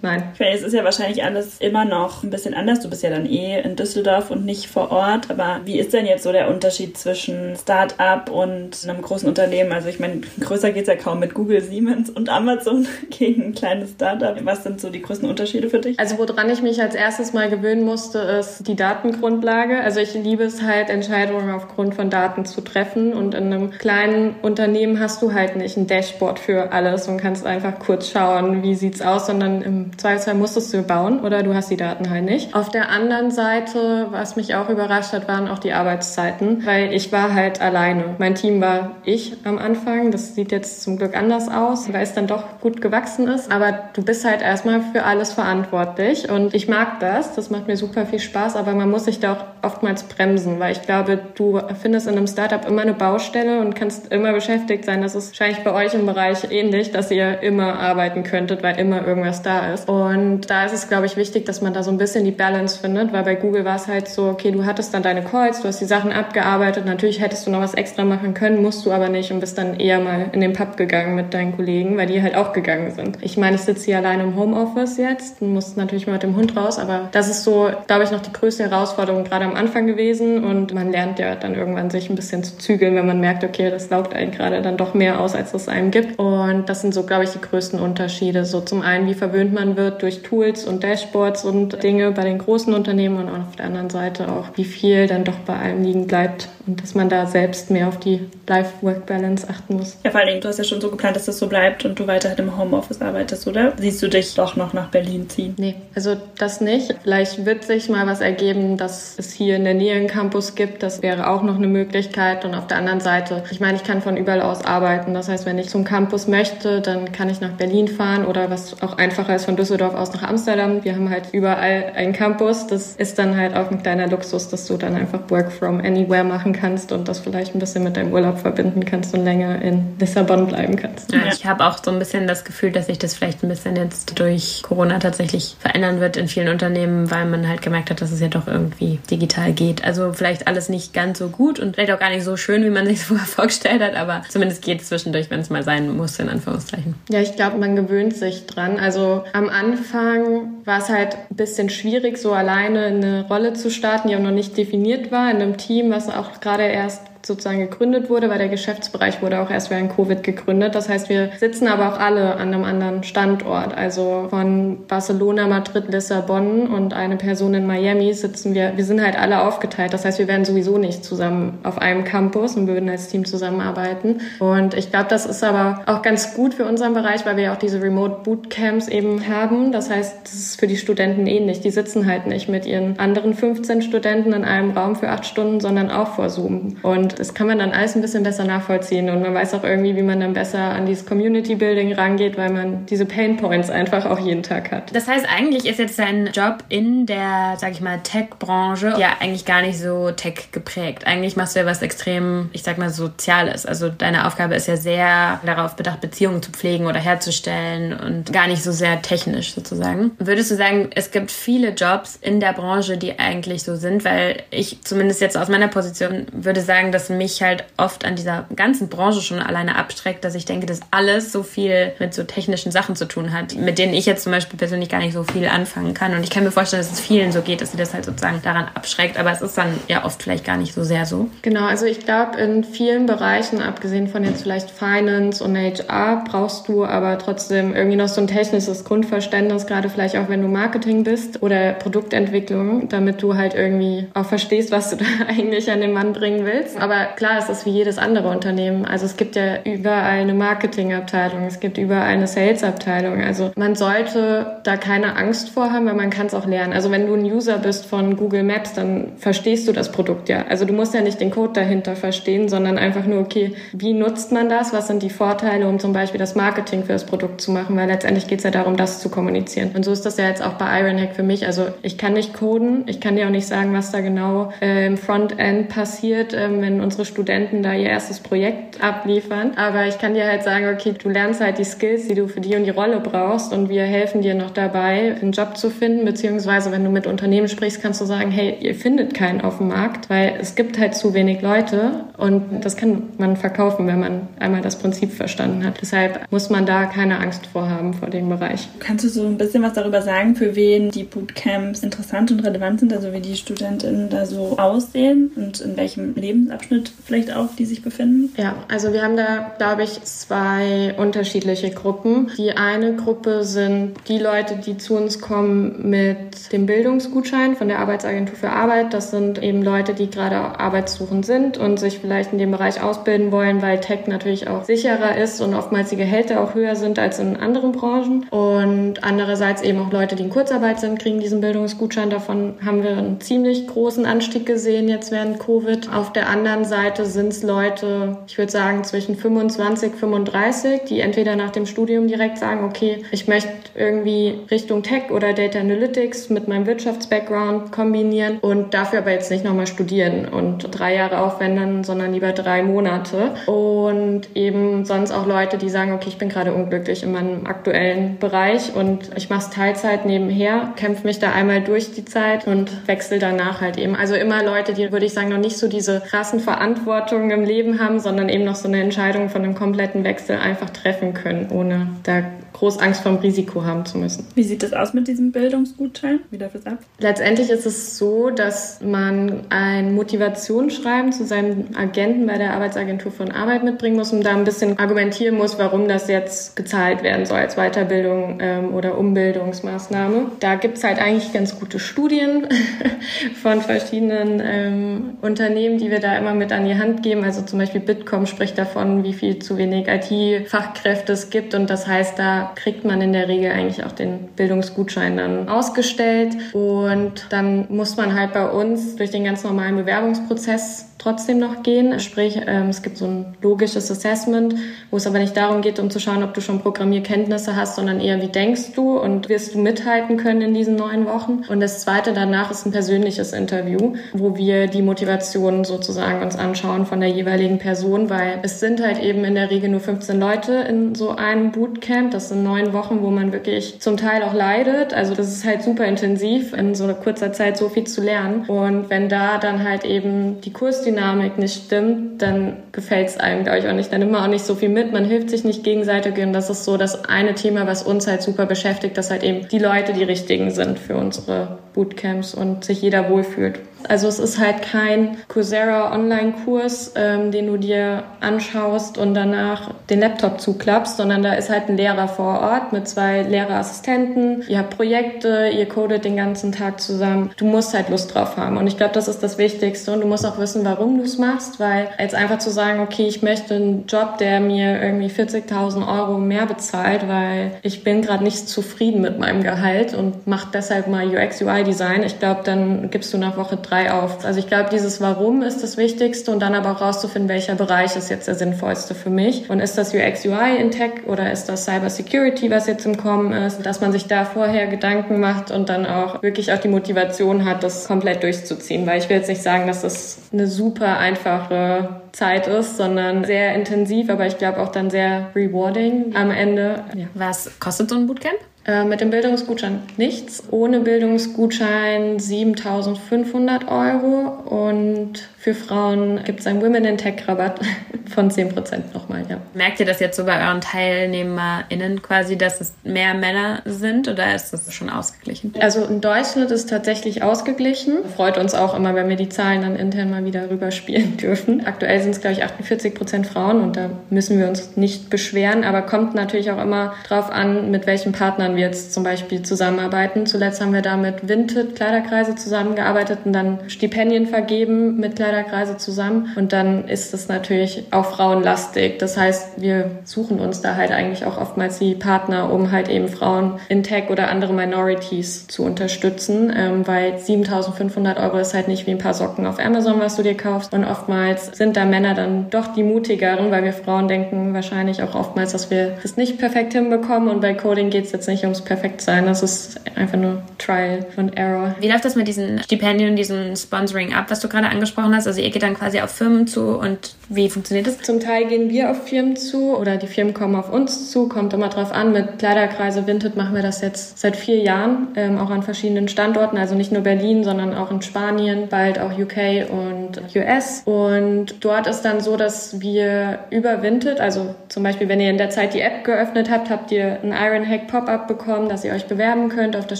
nein. Okay, es ist ja wahrscheinlich alles immer noch ein bisschen anders. Du bist ja dann eh in Düsseldorf und nicht vor Ort. Aber wie ist denn jetzt so der Unterschied zwischen Start-up und einem großen Unternehmen? Also ich meine, größer geht es ja kaum mit Google, Siemens und Amazon gegen ein kleines Start-up. Was sind so die größten Unterschiede für dich? Also woran ich mich als erstes mal gewöhnen musste, ist die Datengrundlage. Also ich liebe es halt, Entscheidungen aufgrund von Daten zu treffen. Und in einem kleinen Unternehmen hast du halt nicht ein Dashboard für alles und kannst einfach kurz schauen, wie sieht's aus sondern im Zweifelsfall musstest du bauen oder du hast die Daten halt nicht. Auf der anderen Seite, was mich auch überrascht hat, waren auch die Arbeitszeiten, weil ich war halt alleine. Mein Team war ich am Anfang. Das sieht jetzt zum Glück anders aus, weil es dann doch gut gewachsen ist. Aber du bist halt erstmal für alles verantwortlich und ich mag das. Das macht mir super viel Spaß, aber man muss sich da auch oftmals bremsen, weil ich glaube, du findest in einem Startup immer eine Baustelle und kannst immer beschäftigt sein. Das ist wahrscheinlich bei euch im Bereich ähnlich, dass ihr immer arbeiten könntet, weil immer irgendwas da ist. Und da ist es, glaube ich, wichtig, dass man da so ein bisschen die Balance findet, weil bei Google war es halt so, okay, du hattest dann deine Calls, du hast die Sachen abgearbeitet, natürlich hättest du noch was extra machen können, musst du aber nicht und bist dann eher mal in den Pub gegangen mit deinen Kollegen, weil die halt auch gegangen sind. Ich meine, ich sitze hier alleine im Homeoffice jetzt, muss natürlich mal mit dem Hund raus, aber das ist so, glaube ich, noch die größte Herausforderung gerade am Anfang gewesen und man lernt ja dann irgendwann sich ein bisschen zu zügeln, wenn man merkt, okay, das laugt einen gerade dann doch mehr aus, als es einem gibt. Und das sind so, glaube ich, die größten Unterschiede. So zum einen, wie verwöhnt man wird durch Tools und Dashboards und Dinge bei den großen Unternehmen und auf der anderen Seite auch, wie viel dann doch bei einem liegen bleibt und dass man da selbst mehr auf die Life-Work-Balance achten muss. Ja, vor allen Dingen, du hast ja schon so geplant, dass das so bleibt und du weiterhin im Homeoffice arbeitest, oder? Siehst du dich doch noch nach Berlin ziehen? Nee, also das nicht. Vielleicht wird sich mal was ergeben, dass es hier in der Nähe einen Campus gibt. Das wäre auch noch eine Möglichkeit. Und auf der anderen Seite, ich meine, ich kann von überall aus arbeiten. Das heißt, wenn ich zum Campus möchte, dann kann ich nach Berlin fahren oder was auch einfacher ist von Düsseldorf aus nach Amsterdam. Wir haben halt überall einen Campus. Das ist dann halt auch ein kleiner Luxus, dass du dann einfach Work from Anywhere machen kannst und das vielleicht ein bisschen mit deinem Urlaub verbinden kannst und länger in Lissabon bleiben kannst. Ja, ich habe auch so ein bisschen das Gefühl, dass sich das vielleicht ein bisschen jetzt durch Corona tatsächlich verändern wird in vielen Unternehmen, weil man halt gemerkt hat, dass es ja doch irgendwie digital geht. Also vielleicht alles nicht ganz so gut und vielleicht auch gar nicht so schön, wie man sich es vorher vorgestellt hat, aber zumindest geht es zwischendurch, wenn es mal sein muss, in Anführungszeichen. Ja, ich glaube, man gewöhnt sich dran. Also am Anfang war es halt ein bisschen schwierig, so alleine eine Rolle zu starten, die auch noch nicht definiert war, in einem Team, was auch gerade erst sozusagen gegründet wurde, weil der Geschäftsbereich wurde auch erst während Covid gegründet. Das heißt, wir sitzen aber auch alle an einem anderen Standort. Also von Barcelona, Madrid, Lissabon und eine Person in Miami sitzen wir, wir sind halt alle aufgeteilt. Das heißt, wir werden sowieso nicht zusammen auf einem Campus und würden als Team zusammenarbeiten. Und ich glaube, das ist aber auch ganz gut für unseren Bereich, weil wir ja auch diese Remote Bootcamps eben haben. Das heißt, das ist für die Studenten ähnlich. Die sitzen halt nicht mit ihren anderen 15 Studenten in einem Raum für acht Stunden, sondern auch vor Zoom. Und das kann man dann alles ein bisschen besser nachvollziehen. Und man weiß auch irgendwie, wie man dann besser an dieses Community Building rangeht, weil man diese Pain Points einfach auch jeden Tag hat. Das heißt, eigentlich ist jetzt dein Job in der, sag ich mal, Tech-Branche ja eigentlich gar nicht so tech geprägt. Eigentlich machst du ja was extrem, ich sag mal, Soziales. Also deine Aufgabe ist ja sehr darauf bedacht, Beziehungen zu pflegen oder herzustellen und gar nicht so sehr technisch sozusagen. Würdest du sagen, es gibt viele Jobs in der Branche, die eigentlich so sind? Weil ich zumindest jetzt aus meiner Position würde sagen, dass mich halt oft an dieser ganzen Branche schon alleine abstreckt, dass ich denke, dass alles so viel mit so technischen Sachen zu tun hat, mit denen ich jetzt zum Beispiel persönlich gar nicht so viel anfangen kann. Und ich kann mir vorstellen, dass es vielen so geht, dass sie das halt sozusagen daran abschreckt. Aber es ist dann ja oft vielleicht gar nicht so sehr so. Genau, also ich glaube, in vielen Bereichen, abgesehen von jetzt vielleicht Finance und HR, brauchst du aber trotzdem irgendwie noch so ein technisches Grundverständnis, gerade vielleicht auch wenn du Marketing bist oder Produktentwicklung, damit du halt irgendwie auch verstehst, was du da eigentlich an den Mann bringen willst. Aber klar, es ist wie jedes andere Unternehmen. Also es gibt ja überall eine Marketingabteilung, es gibt überall eine Salesabteilung. Also man sollte da keine Angst vor haben, weil man kann es auch lernen. Also wenn du ein User bist von Google Maps, dann verstehst du das Produkt ja. Also du musst ja nicht den Code dahinter verstehen, sondern einfach nur, okay, wie nutzt man das? Was sind die Vorteile, um zum Beispiel das Marketing für das Produkt zu machen? Weil letztendlich geht es ja darum, das zu kommunizieren. Und so ist das ja jetzt auch bei Ironhack für mich. Also ich kann nicht coden, ich kann dir auch nicht sagen, was da genau äh, im Frontend passiert, äh, wenn unsere Studenten da ihr erstes Projekt abliefern. Aber ich kann dir halt sagen, okay, du lernst halt die Skills, die du für die und die Rolle brauchst und wir helfen dir noch dabei, einen Job zu finden, beziehungsweise wenn du mit Unternehmen sprichst, kannst du sagen, hey, ihr findet keinen auf dem Markt, weil es gibt halt zu wenig Leute und das kann man verkaufen, wenn man einmal das Prinzip verstanden hat. Deshalb muss man da keine Angst vorhaben vor dem Bereich. Kannst du so ein bisschen was darüber sagen, für wen die Bootcamps interessant und relevant sind, also wie die Studentinnen da so aussehen und in welchem Lebensabschnitt vielleicht auch die sich befinden? Ja, also wir haben da, glaube ich, zwei unterschiedliche Gruppen. Die eine Gruppe sind die Leute, die zu uns kommen mit dem Bildungsgutschein von der Arbeitsagentur für Arbeit. Das sind eben Leute, die gerade arbeitssuchend sind und sich vielleicht in dem Bereich ausbilden wollen, weil Tech natürlich auch sicherer ist und oftmals die Gehälter auch höher sind als in anderen Branchen. Und andererseits eben auch Leute, die in Kurzarbeit sind, kriegen diesen Bildungsgutschein. Davon haben wir einen ziemlich großen Anstieg gesehen jetzt während Covid. Auf der anderen Seite sind es Leute, ich würde sagen zwischen 25, 35, die entweder nach dem Studium direkt sagen, okay, ich möchte irgendwie Richtung Tech oder Data Analytics mit meinem Wirtschaftsbackground kombinieren und dafür aber jetzt nicht nochmal studieren und drei Jahre aufwenden, sondern lieber drei Monate. Und eben sonst auch Leute, die sagen, okay, ich bin gerade unglücklich in meinem aktuellen Bereich und ich mache es Teilzeit nebenher, kämpfe mich da einmal durch die Zeit und wechsle danach halt eben. Also immer Leute, die, würde ich sagen, noch nicht so diese krassen Verantwortungen im Leben haben, sondern eben noch so eine Entscheidung von einem kompletten Wechsel einfach treffen können, ohne da groß Angst vom Risiko haben zu müssen. Wie sieht das aus mit diesem Bildungsgutschein? Wie läuft das ab? Letztendlich ist es so, dass man ein Motivationsschreiben zu seinem Agenten bei der Arbeitsagentur von Arbeit mitbringen muss und da ein bisschen argumentieren muss, warum das jetzt gezahlt werden soll als Weiterbildung ähm, oder Umbildungsmaßnahme. Da gibt es halt eigentlich ganz gute Studien von verschiedenen ähm, Unternehmen, die wir da immer mit an die Hand geben. Also zum Beispiel Bitkom spricht davon, wie viel zu wenig IT-Fachkräfte es gibt und das heißt, da kriegt man in der Regel eigentlich auch den Bildungsgutschein dann ausgestellt und dann muss man halt bei uns durch den ganz normalen Bewerbungsprozess trotzdem noch gehen. Sprich, ähm, es gibt so ein logisches Assessment, wo es aber nicht darum geht, um zu schauen, ob du schon Programmierkenntnisse hast, sondern eher, wie denkst du und wirst du mithalten können in diesen neun Wochen. Und das zweite danach ist ein persönliches Interview, wo wir die Motivation sozusagen uns anschauen von der jeweiligen Person, weil es sind halt eben in der Regel nur 15 Leute in so einem Bootcamp. Das sind neun Wochen, wo man wirklich zum Teil auch leidet. Also das ist halt super intensiv, in so einer kurzer Zeit so viel zu lernen. Und wenn da dann halt eben die Kursdynamik Gruppendynamik nicht stimmt, dann gefällt es einem, glaube ich, auch nicht. Dann nimmt man auch nicht so viel mit, man hilft sich nicht gegenseitig und das ist so das eine Thema, was uns halt super beschäftigt, dass halt eben die Leute die richtigen sind für unsere Bootcamps und sich jeder wohlfühlt. Also es ist halt kein Coursera Online-Kurs, ähm, den du dir anschaust und danach den Laptop zuklappst, sondern da ist halt ein Lehrer vor Ort mit zwei Lehrerassistenten. Ihr habt Projekte, ihr codet den ganzen Tag zusammen. Du musst halt Lust drauf haben. Und ich glaube, das ist das Wichtigste. Und du musst auch wissen, warum du es machst, weil jetzt einfach zu sagen, okay, ich möchte einen Job, der mir irgendwie 40.000 Euro mehr bezahlt, weil ich bin gerade nicht zufrieden mit meinem Gehalt und mache deshalb mal UX, UI Design. Ich glaube, dann gibst du nach Woche drei auf. Also ich glaube, dieses Warum ist das Wichtigste und dann aber auch rauszufinden, welcher Bereich ist jetzt der sinnvollste für mich. Und ist das UX, UI in Tech oder ist das Cyber Security, was jetzt im Kommen ist? Dass man sich da vorher Gedanken macht und dann auch wirklich auch die Motivation hat, das komplett durchzuziehen. Weil ich will jetzt nicht sagen, dass das eine super einfache Zeit ist, sondern sehr intensiv, aber ich glaube auch dann sehr rewarding am Ende. Ja. Was kostet so ein Bootcamp? Äh, mit dem Bildungsgutschein nichts. Ohne Bildungsgutschein 7500 Euro und für Frauen gibt es einen Women in Tech Rabatt von 10% nochmal, ja. Merkt ihr das jetzt so bei euren TeilnehmerInnen quasi, dass es mehr Männer sind oder ist das schon ausgeglichen? Also in Deutschland ist tatsächlich ausgeglichen. Freut uns auch immer, wenn wir die Zahlen dann intern mal wieder rüberspielen dürfen. Aktuell sind es, glaube ich, 48% Frauen und da müssen wir uns nicht beschweren, aber kommt natürlich auch immer drauf an, mit welchen Partnern wir jetzt zum Beispiel zusammenarbeiten. Zuletzt haben wir da mit Vinted Kleiderkreise zusammengearbeitet und dann Stipendien vergeben mit Kleiderkreisen Förderkreise zusammen und dann ist es natürlich auch frauenlastig. Das heißt, wir suchen uns da halt eigentlich auch oftmals die Partner, um halt eben Frauen in Tech oder andere Minorities zu unterstützen, ähm, weil 7500 Euro ist halt nicht wie ein paar Socken auf Amazon, was du dir kaufst und oftmals sind da Männer dann doch die mutigeren, weil wir Frauen denken wahrscheinlich auch oftmals, dass wir das nicht perfekt hinbekommen und bei Coding geht es jetzt nicht ums Perfektsein, das ist einfach nur Trial und Error. Wie läuft das mit diesen Stipendien, diesem Sponsoring ab, was du gerade angesprochen hast? Also ihr geht dann quasi auf Firmen zu und wie funktioniert das? Zum Teil gehen wir auf Firmen zu oder die Firmen kommen auf uns zu, kommt immer drauf an. Mit Kleiderkreise Vinted machen wir das jetzt seit vier Jahren, ähm, auch an verschiedenen Standorten, also nicht nur Berlin, sondern auch in Spanien, bald auch UK und US. Und dort ist dann so, dass wir über Vinted, also zum Beispiel, wenn ihr in der Zeit die App geöffnet habt, habt ihr ein Ironhack Pop-up bekommen, dass ihr euch bewerben könnt auf das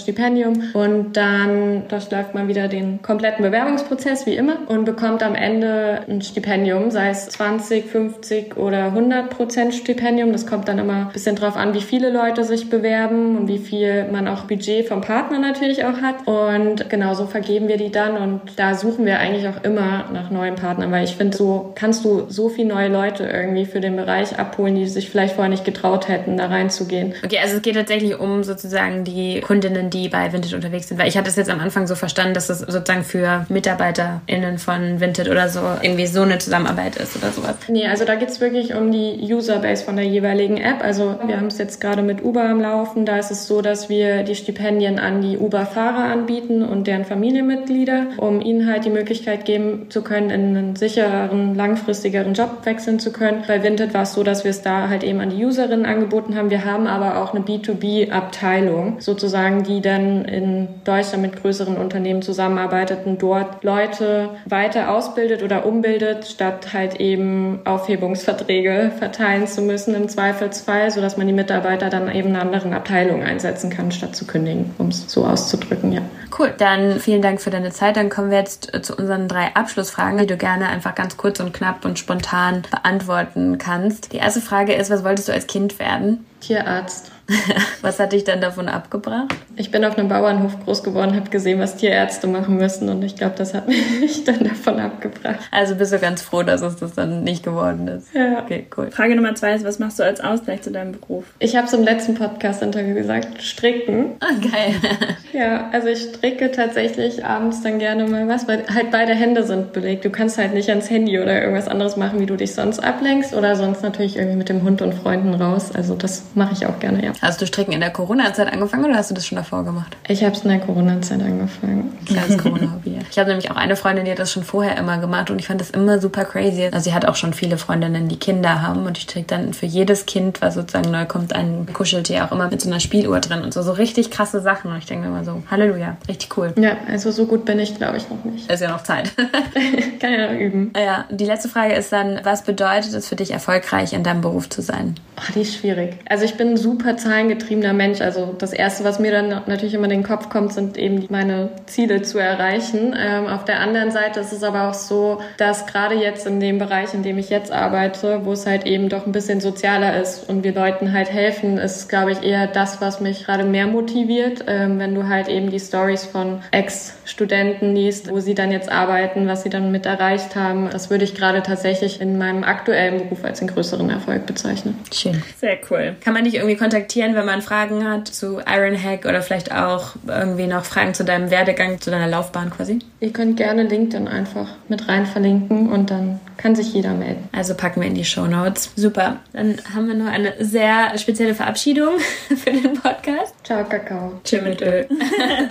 Stipendium und dann durchläuft man wieder den kompletten Bewerbungsprozess wie immer und bekommt am Ende ein Stipendium, sei es 20, 50 oder 100 Prozent Stipendium. Das kommt dann immer ein bisschen drauf an, wie viele Leute sich bewerben und wie viel man auch Budget vom Partner natürlich auch hat. Und genau so vergeben wir die dann und da suchen wir eigentlich auch immer nach neuen Partnern, weil ich finde, so kannst du so viele neue Leute irgendwie für den Bereich abholen, die sich vielleicht vorher nicht getraut hätten, da reinzugehen. Okay, also es geht tatsächlich um sozusagen die Kundinnen, die bei Vintage unterwegs sind, weil ich hatte es jetzt am Anfang so verstanden, dass es sozusagen für MitarbeiterInnen von Vinted oder so irgendwie so eine Zusammenarbeit ist oder sowas. Nee, also da geht es wirklich um die Userbase von der jeweiligen App. Also wir haben es jetzt gerade mit Uber am Laufen. Da ist es so, dass wir die Stipendien an die Uber-Fahrer anbieten und deren Familienmitglieder, um ihnen halt die Möglichkeit geben zu können, in einen sichereren, langfristigeren Job wechseln zu können. Bei Vinted war es so, dass wir es da halt eben an die Userinnen angeboten haben. Wir haben aber auch eine B2B-Abteilung sozusagen, die dann in Deutschland mit größeren Unternehmen zusammenarbeitet und dort Leute weiter ausbildet oder umbildet, statt halt eben Aufhebungsverträge verteilen zu müssen im Zweifelsfall, sodass man die Mitarbeiter dann eben in anderen Abteilungen einsetzen kann, statt zu kündigen, um es so auszudrücken, ja. Cool, dann vielen Dank für deine Zeit. Dann kommen wir jetzt zu unseren drei Abschlussfragen, die du gerne einfach ganz kurz und knapp und spontan beantworten kannst. Die erste Frage ist, was wolltest du als Kind werden? Tierarzt. was hat dich dann davon abgebracht? Ich bin auf einem Bauernhof groß geworden, habe gesehen, was Tierärzte machen müssen und ich glaube, das hat mich dann davon abgebracht. Also bist du ganz froh, dass es das dann nicht geworden ist. Ja. Okay, cool. Frage Nummer zwei ist, was machst du als Ausgleich zu deinem Beruf? Ich habe es im letzten Podcast-Interview gesagt, stricken. Ah, geil. ja, also ich stricke tatsächlich abends dann gerne mal was, weil halt beide Hände sind belegt. Du kannst halt nicht ans Handy oder irgendwas anderes machen, wie du dich sonst ablenkst oder sonst natürlich irgendwie mit dem Hund und Freunden raus. Also das mache ich auch gerne, ja. Hast du Stricken in der Corona-Zeit angefangen oder hast du das schon davor gemacht? Ich habe es in der Corona-Zeit angefangen. Kleines Corona-Hobby. Ich habe nämlich auch eine Freundin, die hat das schon vorher immer gemacht und ich fand das immer super crazy. Also sie hat auch schon viele Freundinnen, die Kinder haben und ich stricke dann für jedes Kind, was sozusagen neu kommt, ein Kuscheltier auch immer mit so einer Spieluhr drin und so. So richtig krasse Sachen. Und ich denke immer so, Halleluja, richtig cool. Ja, also so gut bin ich, glaube ich, noch nicht. Ist ja noch Zeit. Kann ja noch üben. Ja, die letzte Frage ist dann, was bedeutet es für dich, erfolgreich in deinem Beruf zu sein? Oh, die ist schwierig. Also ich bin super zahlengetriebener Mensch. Also das Erste, was mir dann natürlich immer in den Kopf kommt, sind eben meine Ziele zu erreichen. Ähm, auf der anderen Seite ist es aber auch so, dass gerade jetzt in dem Bereich, in dem ich jetzt arbeite, wo es halt eben doch ein bisschen sozialer ist und wir Leuten halt helfen, ist, glaube ich, eher das, was mich gerade mehr motiviert. Ähm, wenn du halt eben die Stories von Ex-Studenten liest, wo sie dann jetzt arbeiten, was sie dann mit erreicht haben, das würde ich gerade tatsächlich in meinem aktuellen Beruf als den größeren Erfolg bezeichnen. Schön. Sehr cool. Kann man dich irgendwie kontaktieren, wenn man Fragen hat zu Ironhack oder vielleicht auch irgendwie noch Fragen zu deinem Werdegang, zu deiner Laufbahn quasi? Ihr könnt gerne LinkedIn einfach mit rein verlinken und dann kann sich jeder melden. Also packen wir in die Show Notes. Super. Dann haben wir noch eine sehr spezielle Verabschiedung für den Podcast. Ciao, Kakao. Tschüss mit Öl.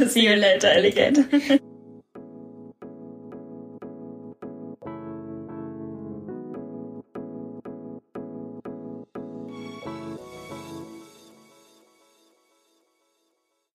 See you later, Alligator.